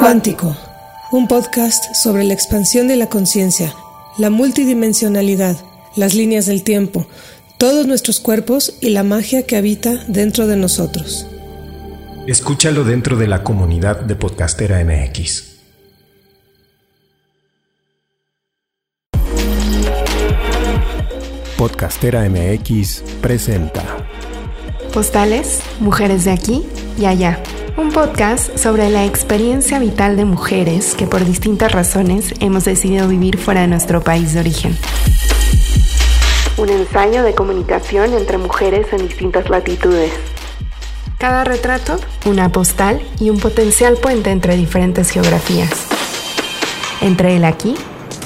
Cuántico, un podcast sobre la expansión de la conciencia, la multidimensionalidad, las líneas del tiempo, todos nuestros cuerpos y la magia que habita dentro de nosotros. Escúchalo dentro de la comunidad de Podcastera MX. Podcastera MX presenta Postales, Mujeres de aquí y allá. Un podcast sobre la experiencia vital de mujeres que por distintas razones hemos decidido vivir fuera de nuestro país de origen. Un ensayo de comunicación entre mujeres en distintas latitudes. Cada retrato, una postal y un potencial puente entre diferentes geografías. Entre el aquí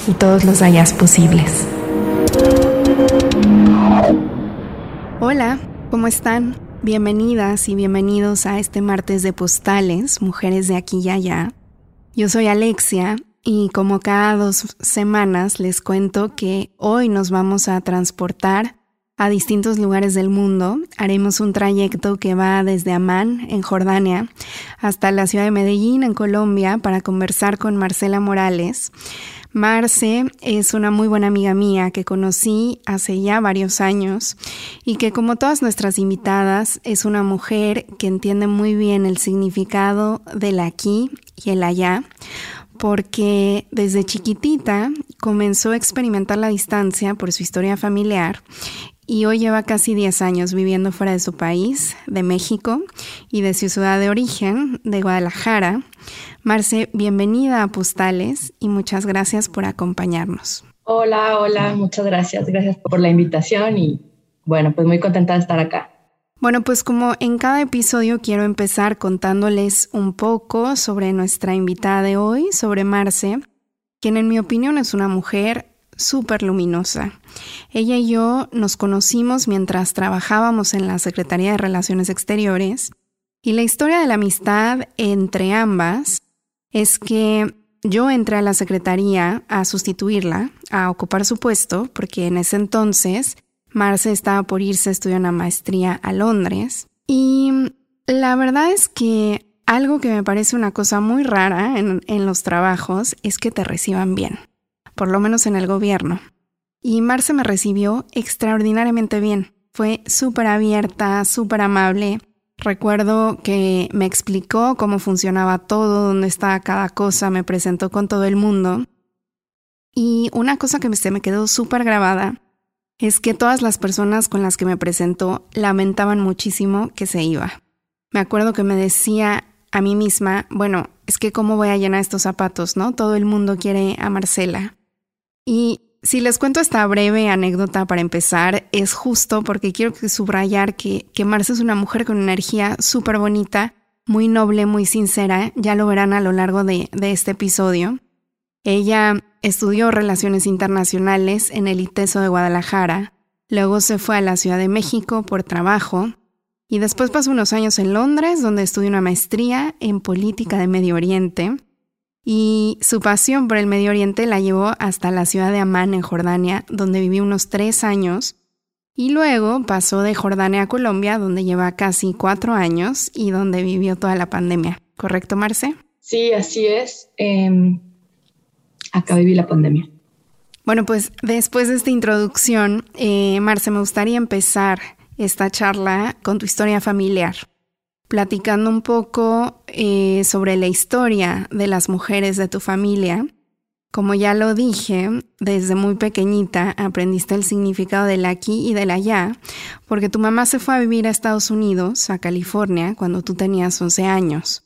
y todos los allá posibles. Hola, ¿cómo están? Bienvenidas y bienvenidos a este martes de postales, mujeres de aquí y allá. Yo soy Alexia y como cada dos semanas les cuento que hoy nos vamos a transportar a distintos lugares del mundo. Haremos un trayecto que va desde Amán, en Jordania, hasta la ciudad de Medellín, en Colombia, para conversar con Marcela Morales. Marce es una muy buena amiga mía que conocí hace ya varios años y que como todas nuestras invitadas es una mujer que entiende muy bien el significado del aquí y el allá porque desde chiquitita comenzó a experimentar la distancia por su historia familiar y hoy lleva casi 10 años viviendo fuera de su país, de México, y de su ciudad de origen, de Guadalajara, Marce, bienvenida a Postales y muchas gracias por acompañarnos. Hola, hola, muchas gracias. Gracias por la invitación y bueno, pues muy contenta de estar acá. Bueno, pues como en cada episodio quiero empezar contándoles un poco sobre nuestra invitada de hoy, sobre Marce, quien en mi opinión es una mujer súper luminosa. Ella y yo nos conocimos mientras trabajábamos en la Secretaría de Relaciones Exteriores y la historia de la amistad entre ambas es que yo entré a la secretaría a sustituirla, a ocupar su puesto, porque en ese entonces Marce estaba por irse a estudiar una maestría a Londres. Y la verdad es que algo que me parece una cosa muy rara en, en los trabajos es que te reciban bien, por lo menos en el gobierno. Y Marce me recibió extraordinariamente bien. Fue súper abierta, súper amable. Recuerdo que me explicó cómo funcionaba todo, dónde estaba cada cosa, me presentó con todo el mundo. Y una cosa que se me quedó súper grabada es que todas las personas con las que me presentó lamentaban muchísimo que se iba. Me acuerdo que me decía a mí misma, bueno, es que cómo voy a llenar estos zapatos, ¿no? Todo el mundo quiere a Marcela. Y si les cuento esta breve anécdota para empezar, es justo porque quiero subrayar que, que Marce es una mujer con energía súper bonita, muy noble, muy sincera, ya lo verán a lo largo de, de este episodio. Ella estudió Relaciones Internacionales en el ITESO de Guadalajara, luego se fue a la Ciudad de México por trabajo y después pasó unos años en Londres donde estudió una maestría en Política de Medio Oriente y su pasión por el Medio Oriente la llevó hasta la ciudad de Amán, en Jordania, donde vivió unos tres años, y luego pasó de Jordania a Colombia, donde lleva casi cuatro años y donde vivió toda la pandemia. ¿Correcto, Marce? Sí, así es. Em, acá viví la pandemia. Bueno, pues después de esta introducción, eh, Marce, me gustaría empezar esta charla con tu historia familiar platicando un poco eh, sobre la historia de las mujeres de tu familia. Como ya lo dije, desde muy pequeñita aprendiste el significado del aquí y del allá, porque tu mamá se fue a vivir a Estados Unidos, a California, cuando tú tenías 11 años.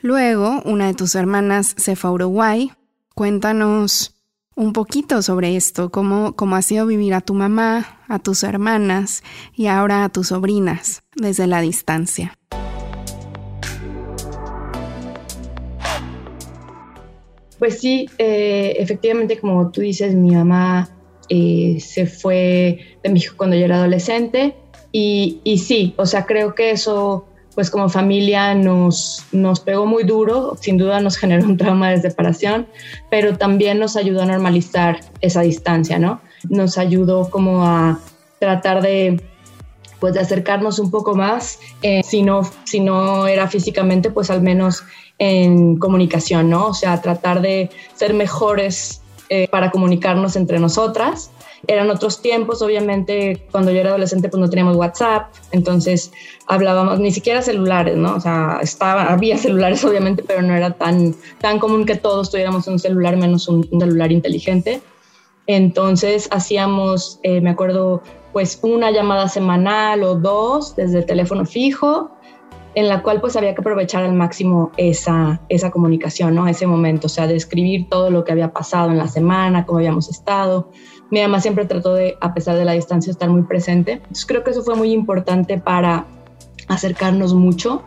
Luego, una de tus hermanas se fue a Uruguay. Cuéntanos un poquito sobre esto, cómo, cómo ha sido vivir a tu mamá, a tus hermanas y ahora a tus sobrinas desde la distancia. Pues sí, eh, efectivamente, como tú dices, mi mamá eh, se fue de México cuando yo era adolescente y, y, sí, o sea, creo que eso, pues como familia nos, nos pegó muy duro, sin duda nos generó un trauma de separación, pero también nos ayudó a normalizar esa distancia, ¿no? Nos ayudó como a tratar de pues de acercarnos un poco más, eh, si, no, si no era físicamente, pues al menos en comunicación, ¿no? O sea, tratar de ser mejores eh, para comunicarnos entre nosotras. Eran otros tiempos, obviamente, cuando yo era adolescente pues no teníamos WhatsApp, entonces hablábamos, ni siquiera celulares, ¿no? O sea, estaba, había celulares obviamente, pero no era tan, tan común que todos tuviéramos un celular menos un, celular inteligente. Entonces hacíamos, eh, me acuerdo, pues una llamada semanal o dos desde el teléfono fijo, en la cual pues había que aprovechar al máximo esa, esa comunicación, ¿no? Ese momento, o sea, describir todo lo que había pasado en la semana, cómo habíamos estado. Mi mamá siempre trató de, a pesar de la distancia, estar muy presente. Entonces creo que eso fue muy importante para acercarnos mucho.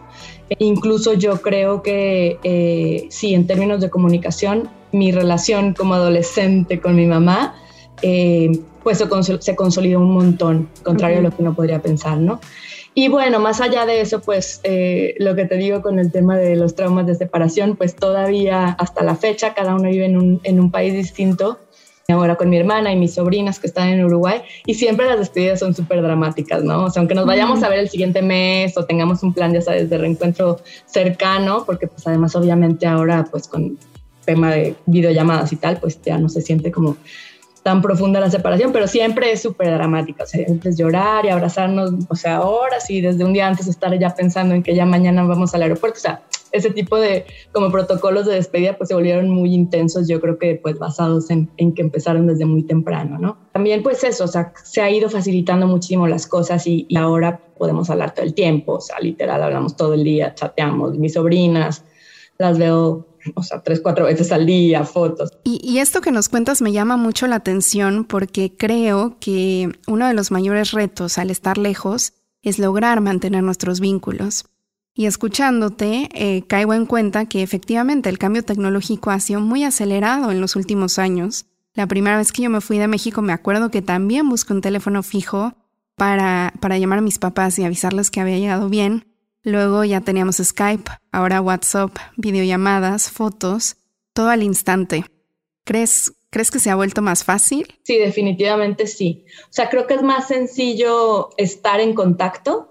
incluso yo creo que eh, sí, en términos de comunicación, mi relación como adolescente con mi mamá eh, pues se, consolidó un montón, contrario a lo que uno podría pensar, ¿no? Y bueno, más allá de eso, pues eh, lo que te digo con el tema de los traumas de separación, pues todavía hasta la fecha cada uno vive en un, en un país distinto. Ahora con mi hermana y mis sobrinas que están en Uruguay y siempre las despedidas son súper dramáticas, ¿no? O sea, aunque nos vayamos a ver el siguiente mes o tengamos un plan, ya sabes, de reencuentro cercano, porque pues además obviamente ahora pues con tema de videollamadas y tal, pues ya no se siente como tan profunda la separación, pero siempre es súper dramática, o sea, es llorar y abrazarnos, o sea, ahora sí, desde un día antes estar ya pensando en que ya mañana vamos al aeropuerto, o sea, ese tipo de como protocolos de despedida pues se volvieron muy intensos, yo creo que pues basados en, en que empezaron desde muy temprano, ¿no? También pues eso, o sea, se ha ido facilitando muchísimo las cosas y, y ahora podemos hablar todo el tiempo, o sea, literal hablamos todo el día, chateamos, mis sobrinas, las veo o sea, tres, cuatro veces al día, fotos. Y, esto que nos cuentas me llama mucho la atención porque creo que uno de los mayores retos al estar lejos es lograr mantener nuestros vínculos. Y escuchándote, eh, caigo en cuenta que efectivamente el cambio tecnológico ha sido muy acelerado en los últimos años. La primera vez que yo me fui de México me acuerdo que también busqué un teléfono fijo para, para llamar a mis papás y avisarles que había llegado bien. Luego ya teníamos Skype, ahora WhatsApp, videollamadas, fotos, todo al instante. ¿Crees, ¿Crees que se ha vuelto más fácil? Sí, definitivamente sí. O sea, creo que es más sencillo estar en contacto.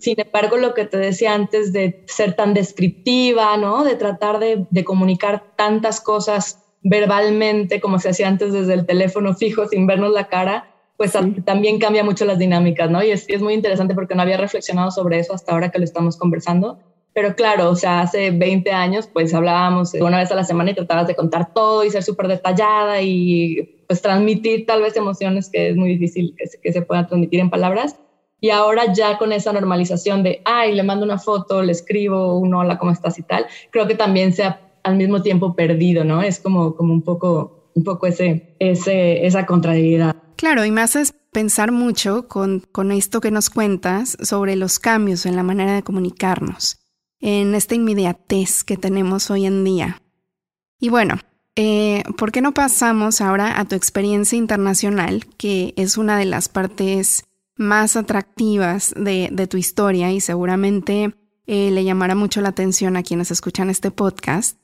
Sin embargo, lo que te decía antes de ser tan descriptiva, ¿no? De tratar de, de comunicar tantas cosas verbalmente como se hacía antes desde el teléfono fijo sin vernos la cara, pues también cambia mucho las dinámicas, ¿no? Y es, es muy interesante porque no había reflexionado sobre eso hasta ahora que lo estamos conversando. Pero claro, o sea, hace 20 años pues hablábamos una vez a la semana y tratabas de contar todo y ser súper detallada y pues transmitir tal vez emociones que es muy difícil que se, que se puedan transmitir en palabras. Y ahora ya con esa normalización de, ay, le mando una foto, le escribo un hola, ¿cómo estás y tal, creo que también se ha al mismo tiempo perdido, ¿no? Es como, como un poco, un poco ese, ese, esa contrariedad. Claro, y me haces pensar mucho con, con esto que nos cuentas sobre los cambios en la manera de comunicarnos, en esta inmediatez que tenemos hoy en día. Y bueno, eh, ¿por qué no pasamos ahora a tu experiencia internacional, que es una de las partes más atractivas de, de tu historia y seguramente eh, le llamará mucho la atención a quienes escuchan este podcast?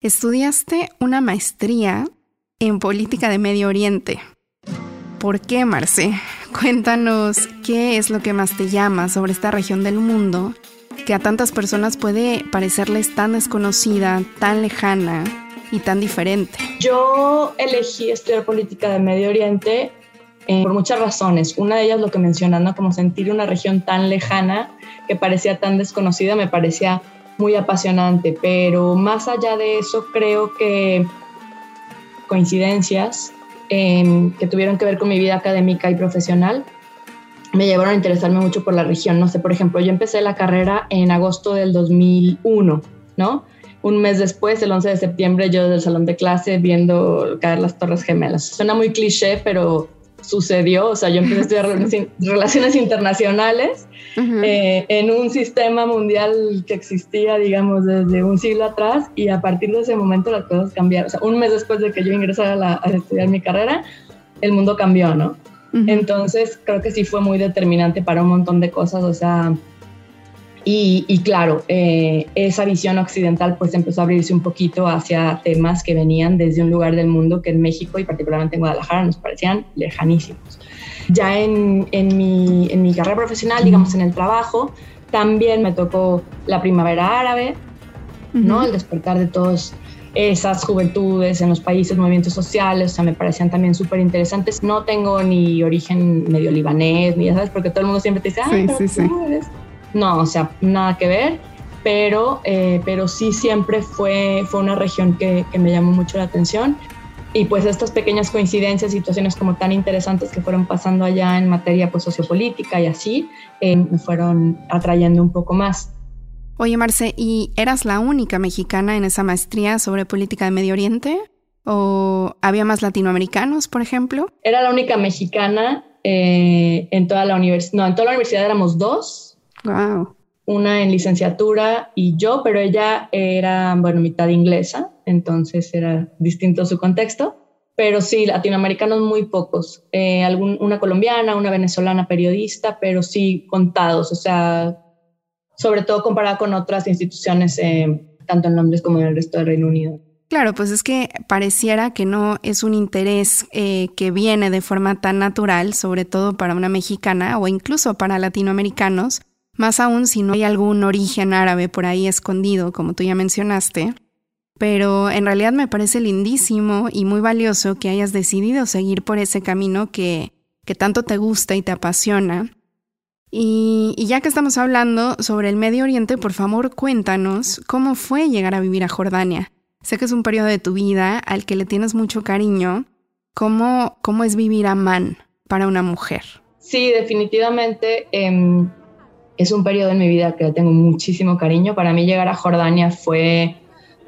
Estudiaste una maestría en política de Medio Oriente. ¿Por qué, Marce? Cuéntanos qué es lo que más te llama sobre esta región del mundo que a tantas personas puede parecerles tan desconocida, tan lejana y tan diferente. Yo elegí estudiar política de Medio Oriente eh, por muchas razones. Una de ellas lo que mencionando, como sentir una región tan lejana que parecía tan desconocida, me parecía muy apasionante, pero más allá de eso creo que coincidencias que tuvieron que ver con mi vida académica y profesional, me llevaron a interesarme mucho por la región. No sé, por ejemplo, yo empecé la carrera en agosto del 2001, ¿no? Un mes después, el 11 de septiembre, yo del salón de clase viendo caer las Torres Gemelas. Suena muy cliché, pero sucedió, o sea, yo empecé a estudiar relaciones internacionales eh, en un sistema mundial que existía, digamos, desde un siglo atrás y a partir de ese momento las cosas cambiaron. O sea, un mes después de que yo ingresara a, estudiar mi carrera, el mundo cambió, ¿no? Entonces, creo que sí fue muy determinante para un montón de cosas, o sea, y, claro, eh, esa visión occidental pues empezó a abrirse un poquito hacia temas que venían desde un lugar del mundo que en México y particularmente en Guadalajara nos parecían lejanísimos. Ya en, en, mi, en mi carrera profesional, digamos en el trabajo, también me tocó la primavera árabe, ¿no? El despertar de todos esas juventudes en los países, movimientos sociales, o sea, me parecían también súper interesantes. No tengo ni origen medio libanés, ni ya sabes, porque todo el mundo siempre te dice, ay, sí, sí, sí. No, o sea, nada que ver, pero, eh, pero sí siempre fue, fue una región que, que me llamó mucho la atención. Y pues estas pequeñas coincidencias, situaciones como tan interesantes que fueron pasando allá en materia pues sociopolítica y así, eh, me fueron atrayendo un poco más. Oye, Marce, ¿y eras la única mexicana en esa maestría sobre política de Medio Oriente? ¿O había más latinoamericanos, por ejemplo? Era la única mexicana eh, en toda la universidad. No, en toda la universidad éramos dos. Wow. Una en licenciatura y yo, pero ella era, bueno, mitad inglesa, entonces era distinto su contexto. Pero sí, latinoamericanos muy pocos. Eh, algún, una colombiana, una venezolana periodista, pero sí contados. O sea, sobre todo comparada con otras instituciones, eh, tanto en Londres como en el resto del Reino Unido. Claro, pues es que pareciera que no es un interés eh, que viene de forma tan natural, sobre todo para una mexicana o incluso para latinoamericanos, más aún si no hay algún origen árabe por ahí escondido, como tú ya mencionaste. Pero en realidad me parece lindísimo y muy valioso que hayas decidido seguir por ese camino que, que tanto te gusta y te apasiona y, ya que estamos hablando sobre el Medio Oriente, por favor cuéntanos cómo fue llegar a vivir a Jordania. Sé que es un periodo de tu vida al que le tienes mucho cariño. ¿Cómo, cómo es vivir a Man para una mujer? Sí, definitivamente em, es un periodo en mi vida que tengo muchísimo cariño. Para mí llegar a Jordania fue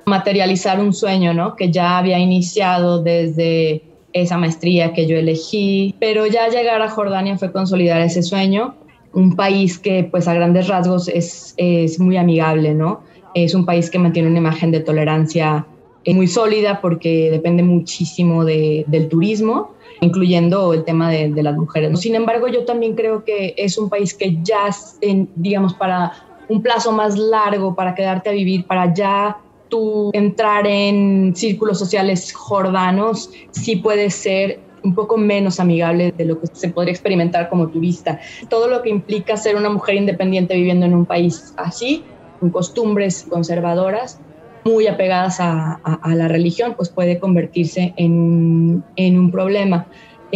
materializar un sueño, ¿no? Que ya había iniciado desde esa maestría que yo elegí, pero ya llegar a Jordania fue consolidar ese sueño un país que pues a grandes rasgos es, es muy amigable, ¿no? Es un país que mantiene una imagen de tolerancia muy sólida porque depende muchísimo de, del turismo, incluyendo el tema de, de, las mujeres. Sin embargo, yo también creo que es un país que ya, en, digamos, para un plazo más largo, para quedarte a vivir, para ya tú entrar en círculos sociales jordanos, sí puede ser un poco menos amigable de lo que se podría experimentar como turista. Todo lo que implica ser una mujer independiente viviendo en un país así, con costumbres conservadoras, muy apegadas a, la religión, pues puede convertirse en, en un problema.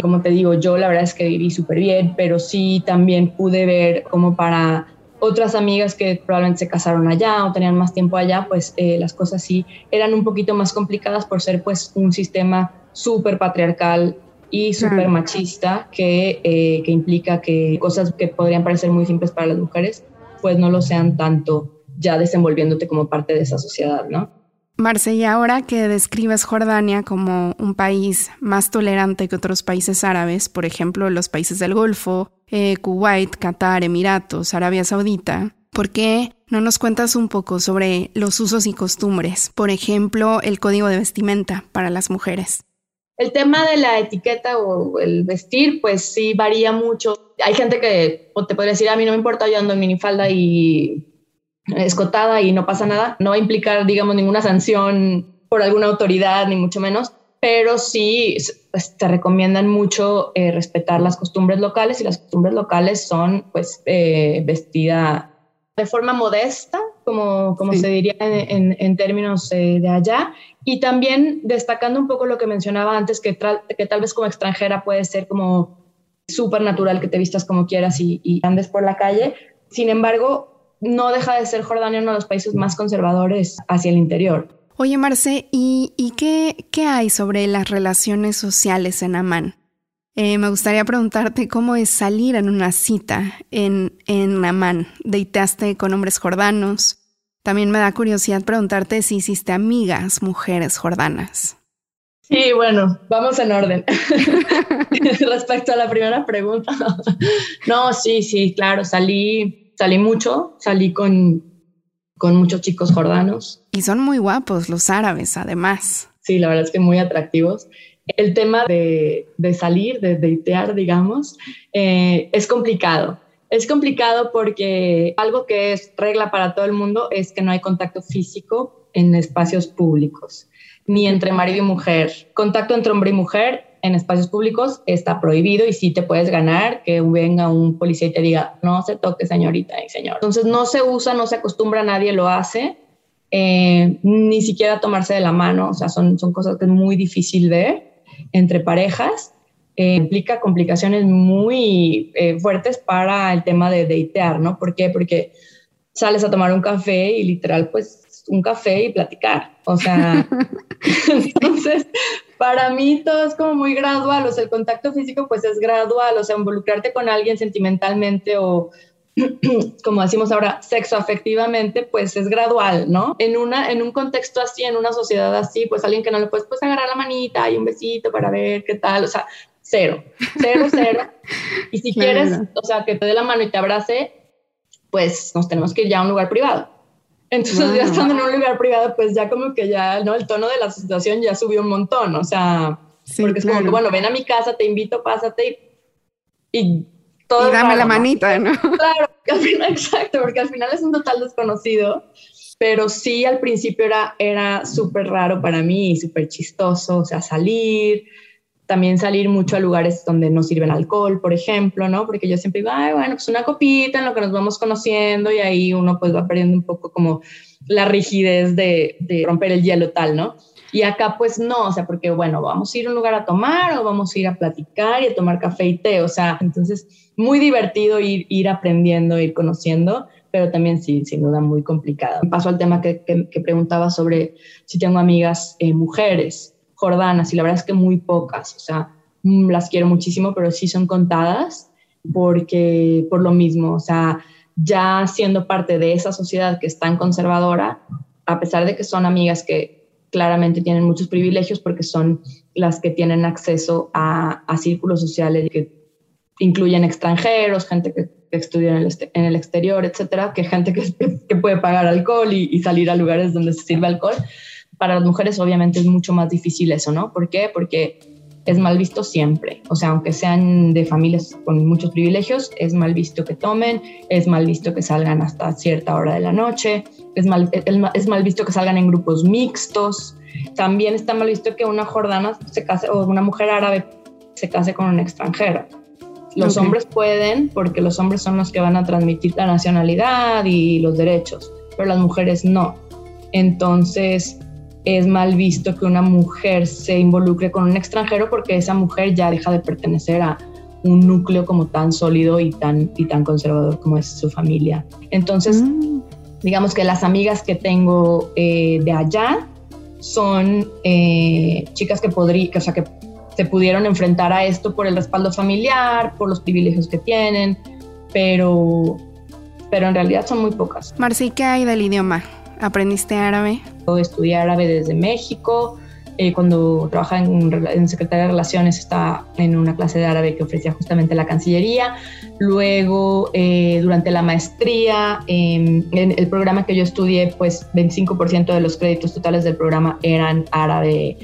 Como te digo, yo la verdad es que viví súper bien, pero sí también pude ver como para otras amigas que probablemente se casaron allá o tenían más tiempo allá, pues eh, las cosas sí eran un poquito más complicadas por ser pues un sistema súper patriarcal y súper machista que, eh, que implica que cosas que podrían parecer muy simples para las mujeres, pues no lo sean tanto ya desenvolviéndote como parte de esa sociedad, ¿no? Marce, y ahora que describes Jordania como un país más tolerante que otros países árabes, por ejemplo, los países del Golfo, eh, Kuwait, Qatar, Emiratos, Arabia Saudita, ¿por qué no nos cuentas un poco sobre los usos y costumbres? Por ejemplo, el código de vestimenta para las mujeres. El tema de la etiqueta o el vestir, pues sí varía mucho. Hay gente que te podría decir, a mí no me importa, yo ando en minifalda y escotada y no pasa nada. No va a implicar, digamos, ninguna sanción por alguna autoridad, ni mucho menos, pero sí pues, te recomiendan mucho eh, respetar las costumbres locales y las costumbres locales son, pues, eh, vestida de forma modesta, como, como se diría en, en, términos eh, de allá, y también destacando un poco lo que mencionaba antes, que, que tal vez como extranjera puede ser como súper natural que te vistas como quieras y, andes por la calle. Sin embargo, no deja de ser Jordania uno de los países más conservadores hacia el interior. Oye, Marce, ¿y, y qué, qué, hay sobre las relaciones sociales en Amán? Eh, me gustaría preguntarte cómo es salir en una cita en, en Amán. ¿Deiteaste con hombres jordanos? También me da curiosidad preguntarte si hiciste amigas mujeres jordanas. Sí, bueno, vamos en orden. Respecto a la primera pregunta. no, sí, sí, claro, salí, salí mucho, salí con, con muchos chicos jordanos. Y son muy guapos los árabes, además. Sí, la verdad es que muy atractivos. El tema de, de salir, de datear, digamos, eh, es complicado es complicado porque algo que es regla para todo el mundo es que no hay contacto físico en espacios públicos, ni entre marido y mujer. Contacto entre hombre y mujer en espacios públicos está prohibido y sí te puedes ganar que venga un policía y te diga, no se toque señorita y señor. Entonces no se usa, no se acostumbra, nadie lo hace, eh, ni siquiera tomarse de la mano, o sea, son, son cosas que es muy difícil ver entre parejas. Eh, implica complicaciones muy eh, fuertes para el tema de datear, ¿no? ¿Por qué? Porque sales a tomar un café y literal, pues un café y platicar. O sea, entonces, para mí todo es como muy gradual, o sea, el contacto físico pues es gradual, o sea, involucrarte con alguien sentimentalmente o como decimos ahora, sexo afectivamente, pues es gradual, ¿no? En, una, en un contexto así, en una sociedad así, pues alguien que no le puedes pues, agarrar la manita y un besito para ver qué tal, o sea, cero, cero, cero. Y si quieres, o sea, que te dé la mano y te abrace, pues nos tenemos que ir ya a un lugar privado. Entonces, ya estando en un lugar privado, pues ya como que ya, ¿no? El tono de la situación ya subió un montón, o sea, porque es como que, bueno, ven a mi casa, te invito, pásate y, y todo. Y dame la manita, ¿no? Claro, al final, exacto, porque al final es un total desconocido, pero sí al principio era, era súper raro para mí, súper chistoso, o sea, salir, también salir mucho a lugares donde no sirven alcohol, por ejemplo, ¿no? Porque yo siempre digo, ay, bueno, pues una copita en lo que nos vamos conociendo y ahí uno pues va perdiendo un poco como la rigidez de, de romper el hielo tal, ¿no? Y acá pues no, o sea, porque bueno, vamos a ir a un lugar a tomar o vamos a ir a platicar y a tomar café y té, o sea, entonces muy divertido ir, ir aprendiendo, ir conociendo, pero también sí, sin duda muy complicado. Paso al tema que, que, preguntaba sobre si tengo amigas eh, mujeres jordanas y la verdad es que muy pocas, o sea, mm, las quiero muchísimo, pero sí son contadas porque por lo mismo, o sea, ya siendo parte de esa sociedad que es tan conservadora, a pesar de que son amigas que claramente tienen muchos privilegios porque son las que tienen acceso a, círculos sociales que incluyen extranjeros, gente que, estudia en el, en el, exterior, etcétera, que gente que, que puede pagar alcohol y, y, salir a lugares donde se sirve alcohol para las mujeres obviamente es mucho más difícil eso, ¿no? ¿Por qué? Porque es mal visto siempre. O sea, aunque sean de familias con muchos privilegios, es mal visto que tomen, es mal visto que salgan hasta cierta hora de la noche, es mal, es mal visto que salgan en grupos mixtos. También está mal visto que una jordana se case o una mujer árabe se case con un extranjero. Los hombres pueden porque los hombres son los que van a transmitir la nacionalidad y los derechos, pero las mujeres no. Entonces, es mal visto que una mujer se involucre con un extranjero porque esa mujer ya deja de pertenecer a un núcleo como tan sólido y tan, y tan conservador como es su familia. Entonces, mm. digamos que las amigas que tengo eh, de allá son eh, chicas que podrían, o sea, que se pudieron enfrentar a esto por el respaldo familiar, por los privilegios que tienen, pero, pero en realidad son muy pocas. Marci, ¿qué hay del idioma? ¿Aprendiste árabe? Estudié árabe desde México. Eh, cuando trabajaba en, en, Secretaría de Relaciones estaba en una clase de árabe que ofrecía justamente la Cancillería. Luego, eh, durante la maestría, en el programa que yo estudié, pues 25% de los créditos totales del programa eran árabe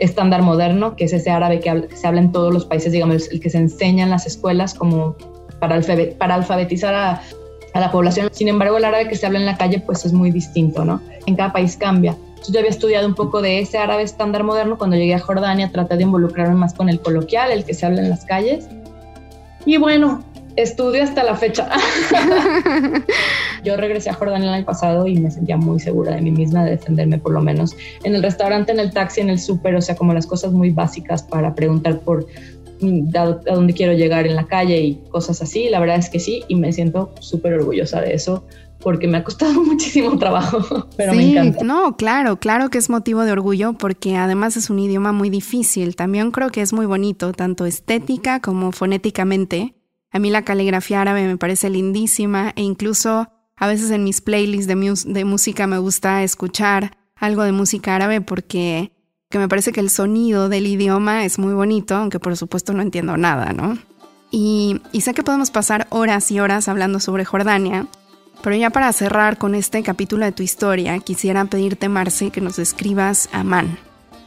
estándar moderno, que es ese árabe que, se habla en todos los países, digamos, el que se enseña en las escuelas como para, para alfabetizar a a la población. Sin embargo, el árabe que se habla en la calle pues es muy distinto, ¿no? En cada país cambia. yo había estudiado un poco de ese árabe estándar moderno. Cuando llegué a Jordania traté de involucrarme más con el coloquial, el que se habla en las calles. Y bueno, estudio hasta la fecha. yo regresé a Jordania el año pasado y me sentía muy segura de mí misma, de defenderme por lo menos en el restaurante, en el taxi, en el súper, o sea, como las cosas muy básicas para preguntar por a dónde quiero llegar en la calle y cosas así. La verdad es que sí, y me siento súper orgullosa de eso porque me ha costado muchísimo trabajo, pero me encanta. No, claro, claro que es motivo de orgullo porque además es un idioma muy difícil. También creo que es muy bonito, tanto estética como fonéticamente. A mí la caligrafía árabe me parece lindísima e incluso a veces en mis playlists de, de música me gusta escuchar algo de música árabe porque que me parece que el sonido del idioma es muy bonito, aunque por supuesto no entiendo nada, ¿no? Y, sé que podemos pasar horas y horas hablando sobre Jordania, pero ya para cerrar con este capítulo de tu historia, quisiera pedirte, Marce, que nos describas Amán,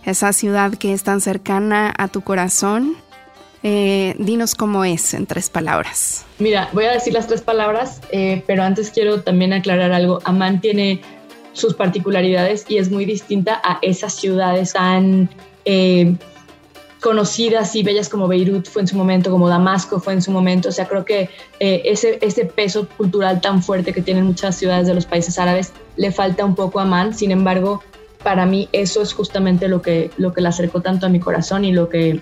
esa ciudad que es tan cercana a tu corazón. Eh, dinos cómo es en tres palabras. Mira, voy a decir las tres palabras, eh, pero antes quiero también aclarar algo. Amán tiene sus particularidades y es muy distinta a esas ciudades tan eh, conocidas y bellas como Beirut fue en su momento, como Damasco fue en su momento. O sea, creo que eh, ese, ese peso cultural tan fuerte que tienen muchas ciudades de los países árabes le falta un poco a Man. Sin embargo, para mí eso es justamente lo que, lo que la acercó tanto a mi corazón y lo que,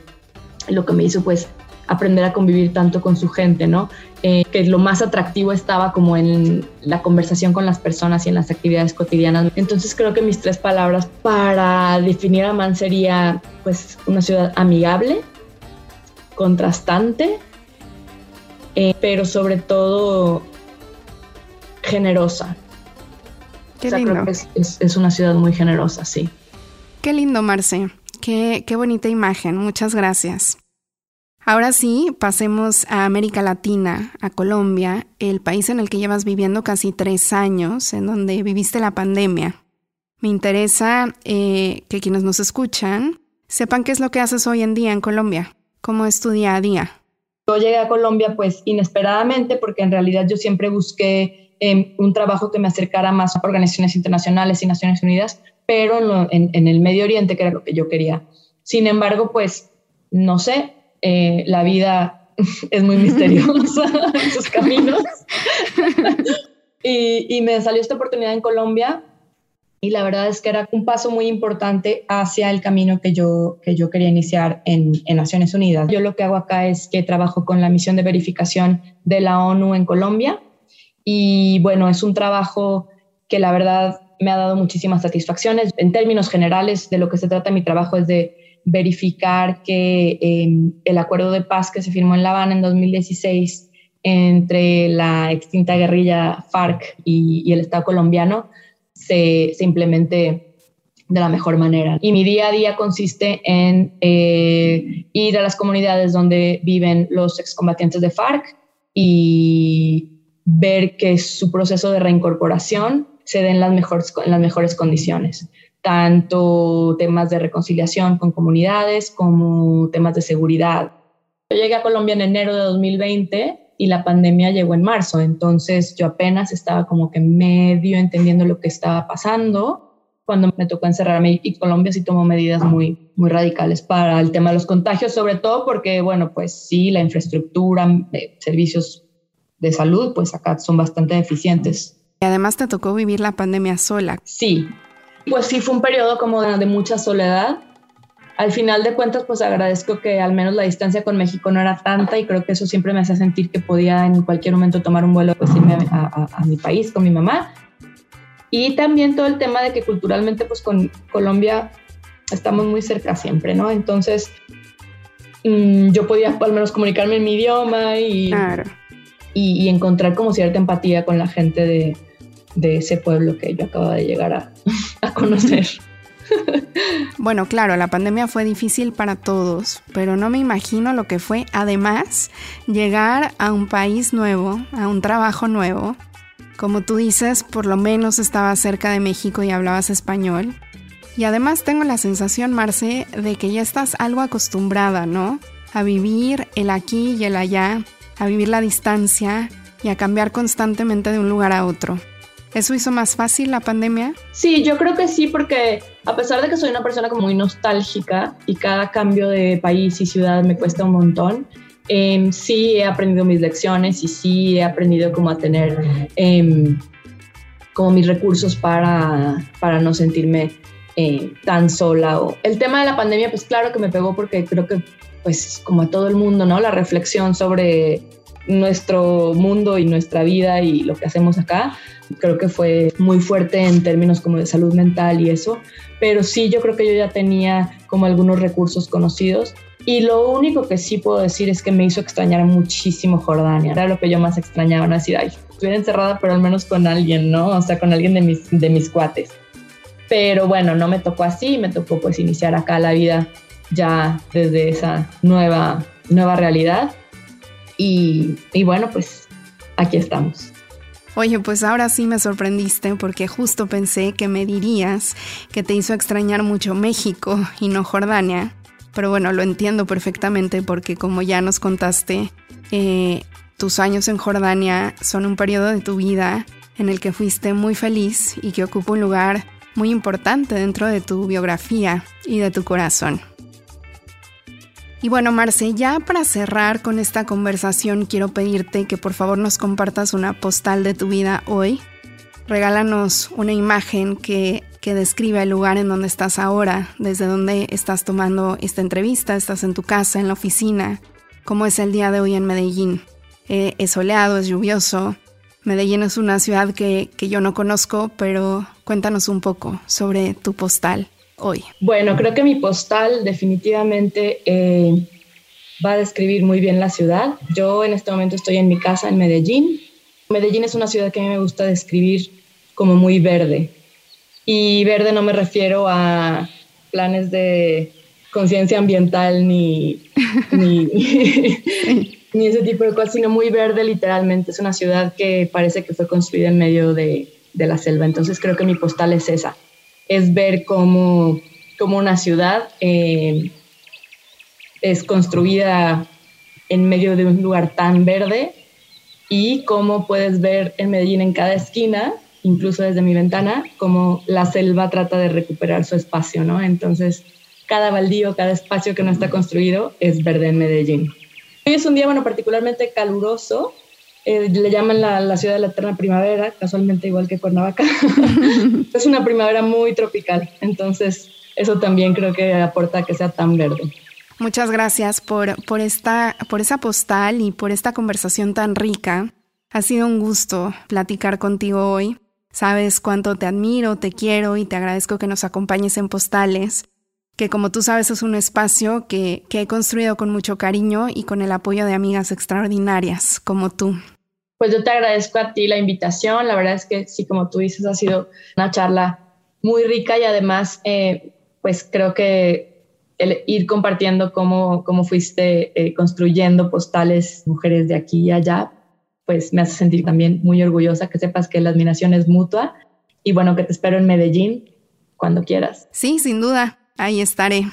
lo que me hizo pues aprender a convivir tanto con su gente, ¿no? Eh, que lo más atractivo estaba como en la conversación con las personas y en las actividades cotidianas. Entonces creo que mis tres palabras para definir a Man sería pues una ciudad amigable, contrastante, eh, pero sobre todo generosa. Qué lindo. Creo que es, es, una ciudad muy generosa, sí. Qué lindo, Marce. Qué, qué bonita imagen. Muchas gracias. Ahora sí, pasemos a América Latina, a Colombia, el país en el que llevas viviendo casi tres años, en donde viviste la pandemia. Me interesa eh, que quienes nos escuchan sepan qué es lo que haces hoy en día en Colombia, cómo es tu día a día. Yo llegué a Colombia pues inesperadamente porque en realidad yo siempre busqué eh, un trabajo que me acercara más a organizaciones internacionales y Naciones Unidas, pero en, en el Medio Oriente, que era lo que yo quería. Sin embargo, pues no sé, eh, la vida es muy misteriosa en sus caminos. y, me salió esta oportunidad en Colombia y la verdad es que era un paso muy importante hacia el camino que yo, que yo quería iniciar en, en Naciones Unidas. Yo lo que hago acá es que trabajo con la misión de verificación de la ONU en Colombia y bueno, es un trabajo que la verdad me ha dado muchísimas satisfacciones. En términos generales, de lo que se trata mi trabajo es de verificar que em, el acuerdo de paz que se firmó en La Habana en 2016 entre la extinta guerrilla FARC y, el Estado colombiano se, implemente de la mejor manera. Y mi día a día consiste en eh, ir a las comunidades donde viven los excombatientes de FARC y ver que su proceso de reincorporación se dé en las mejores condiciones tanto temas de reconciliación con comunidades como temas de seguridad. Yo llegué a Colombia en enero de 2020 y la pandemia llegó en marzo, entonces yo apenas estaba como que medio entendiendo lo que estaba pasando cuando me tocó encerrarme y Colombia sí tomó medidas muy, muy radicales para el tema de los contagios, sobre todo porque, bueno, pues sí, la infraestructura, de servicios de salud, pues acá son bastante deficientes. Y además te tocó vivir la pandemia sola. Sí, pues sí, fue un periodo como de, mucha soledad. Al final de cuentas, pues agradezco que al menos la distancia con México no era tanta y creo que eso siempre me hace sentir que podía en cualquier momento tomar un vuelo, pues irme a, mi país con mi mamá. Y también todo el tema de que culturalmente, pues con Colombia estamos muy cerca siempre, ¿no? Entonces, mm, yo podía al menos comunicarme en mi idioma y, y encontrar como cierta empatía con la gente de, de ese pueblo que yo acababa de llegar a, conocer. Bueno, claro, la pandemia fue difícil para todos, pero no me imagino lo que fue además llegar a un país nuevo, a un trabajo nuevo. Como tú dices, por lo menos estabas cerca de México y hablabas español. Y además tengo la sensación, Marce, de que ya estás algo acostumbrada, ¿no? A vivir el aquí y el allá, a vivir la distancia y a cambiar constantemente de un lugar a otro. ¿Eso hizo más fácil la pandemia? Sí, yo creo que sí, porque a pesar de que soy una persona como muy nostálgica y cada cambio de país y ciudad me cuesta un montón, em, sí he aprendido mis lecciones y sí he aprendido como a tener em, como mis recursos para, para no sentirme eh, tan sola. O, el tema de la pandemia, pues claro que me pegó porque creo que, pues como a todo el mundo, ¿no? La reflexión sobre nuestro mundo y nuestra vida y lo que hacemos acá, creo que fue muy fuerte en términos como de salud mental y eso, pero sí yo creo que yo ya tenía como algunos recursos conocidos y lo único que sí puedo decir es que me hizo extrañar muchísimo Jordania, era lo que yo más extrañaba, no decir, ay, estuviera encerrada pero al menos con alguien, ¿no? O sea, con alguien de mis, de mis cuates. Pero bueno, no me tocó así, me tocó pues iniciar acá la vida ya desde esa nueva, nueva realidad. Y, bueno, pues aquí estamos. Oye, pues ahora sí me sorprendiste porque justo pensé que me dirías que te hizo extrañar mucho México y no Jordania. Pero bueno, lo entiendo perfectamente porque como ya nos contaste, eh, tus años en Jordania son un periodo de tu vida en el que fuiste muy feliz y que ocupa un lugar muy importante dentro de tu biografía y de tu corazón. Y bueno, Marce, ya para cerrar con esta conversación, quiero pedirte que por favor nos compartas una postal de tu vida hoy. Regálanos una imagen que, que describe el lugar en donde estás ahora, desde donde estás tomando esta entrevista, estás en tu casa, en la oficina, cómo es el día de hoy en Medellín. Eh, es soleado, es lluvioso. Medellín es una ciudad que, que yo no conozco, pero cuéntanos un poco sobre tu postal hoy? Bueno, creo que mi postal definitivamente eh, va a describir muy bien la ciudad. Yo en este momento estoy en mi casa en Medellín. Medellín es una ciudad que a mí me gusta describir como muy verde. Y verde no me refiero a planes de conciencia ambiental ni, ni, ni, ese tipo de cosas, sino muy verde literalmente. Es una ciudad que parece que fue construida en medio de, de la selva. Entonces creo que mi postal es esa es ver cómo, una ciudad eh, es construida en medio de un lugar tan verde y cómo puedes ver en Medellín en cada esquina, incluso desde mi ventana, cómo la selva trata de recuperar su espacio, ¿no? Entonces, cada baldío, cada espacio que no está construido es verde en Medellín. Hoy es un día, bueno, particularmente caluroso, eh, le llaman la, ciudad de la eterna primavera, casualmente igual que Cuernavaca. es una primavera muy tropical, entonces eso también creo que aporta a que sea tan verde. Muchas gracias por, por, esta, por esa postal y por esta conversación tan rica. Ha sido un gusto platicar contigo hoy. Sabes cuánto te admiro, te quiero y te agradezco que nos acompañes en postales, que como tú sabes es un espacio que, que he construido con mucho cariño y con el apoyo de amigas extraordinarias como tú pues yo te agradezco a ti la invitación. La verdad es que sí, como tú dices, ha sido una charla muy rica y además, eh, pues creo que el ir compartiendo cómo, cómo fuiste eh, construyendo postales mujeres de aquí y allá, pues me hace sentir también muy orgullosa que sepas que la admiración es mutua y bueno, que te espero en Medellín cuando quieras. Sí, sin duda, ahí estaré.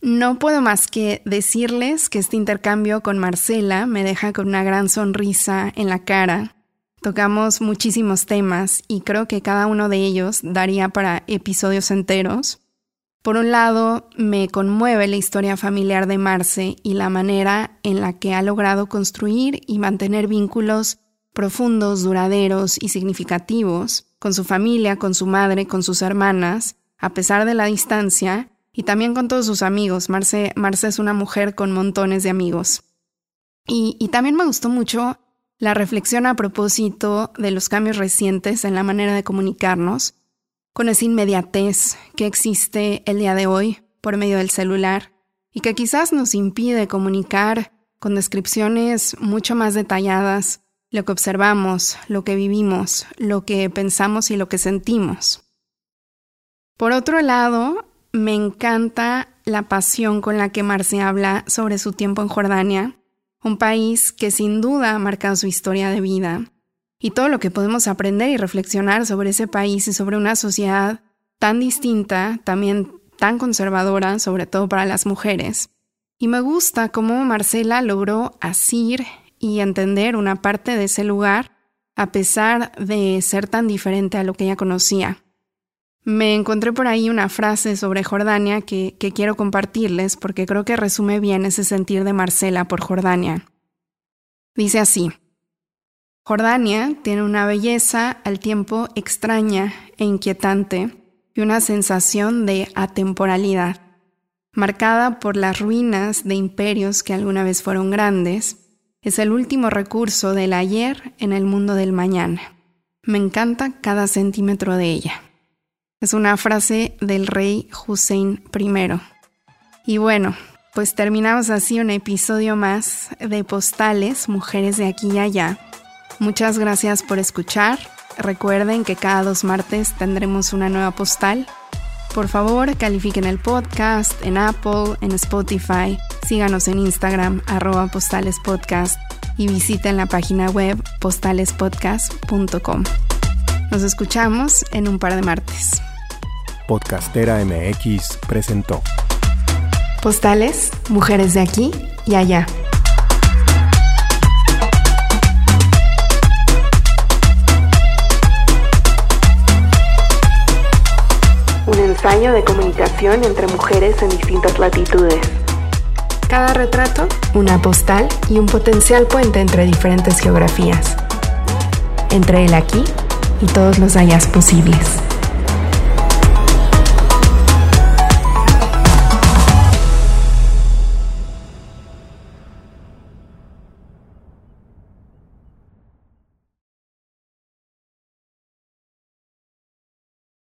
No puedo más que decirles que este intercambio con Marcela me deja con una gran sonrisa en la cara. Tocamos muchísimos temas y creo que cada uno de ellos daría para episodios enteros. Por un lado, me conmueve la historia familiar de Marce y la manera en la que ha logrado construir y mantener vínculos profundos, duraderos y significativos con su familia, con su madre, con sus hermanas, a pesar de la distancia, y también con todos sus amigos. Marce, es una mujer con montones de amigos. Y también me gustó mucho la reflexión a propósito de los cambios recientes en la manera de comunicarnos, con esa inmediatez que existe el día de hoy por medio del celular y que quizás nos impide comunicar con descripciones mucho más detalladas lo que observamos, lo que vivimos, lo que pensamos y lo que sentimos. Por otro lado, me encanta la pasión con la que Marce habla sobre su tiempo en Jordania, un país que sin duda ha marcado su historia de vida, y todo lo que podemos aprender y reflexionar sobre ese país y sobre una sociedad tan distinta, también tan conservadora, sobre todo para las mujeres. Y me gusta cómo Marcela logró asir y entender una parte de ese lugar a pesar de ser tan diferente a lo que ella conocía. Me encontré por ahí una frase sobre Jordania que, quiero compartirles porque creo que resume bien ese sentir de Marcela por Jordania. Dice así, Jordania tiene una belleza al tiempo extraña e inquietante y una sensación de atemporalidad, marcada por las ruinas de imperios que alguna vez fueron grandes, es el último recurso del ayer en el mundo del mañana. Me encanta cada centímetro de ella. Es una frase del rey Hussein I. Y bueno, pues terminamos así un episodio más de Postales, Mujeres de aquí y allá. Muchas gracias por escuchar. Recuerden que cada dos martes tendremos una nueva postal. Por favor, califiquen el podcast en Apple, en Spotify, síganos en Instagram, arroba postalespodcast y visiten la página web postalespodcast.com. Nos escuchamos en un par de martes. Podcastera MX presentó Postales, mujeres de aquí y allá. Un ensayo de comunicación entre mujeres en distintas latitudes. Cada retrato, una postal y un potencial puente entre diferentes geografías. Entre el aquí y todos los allá posibles.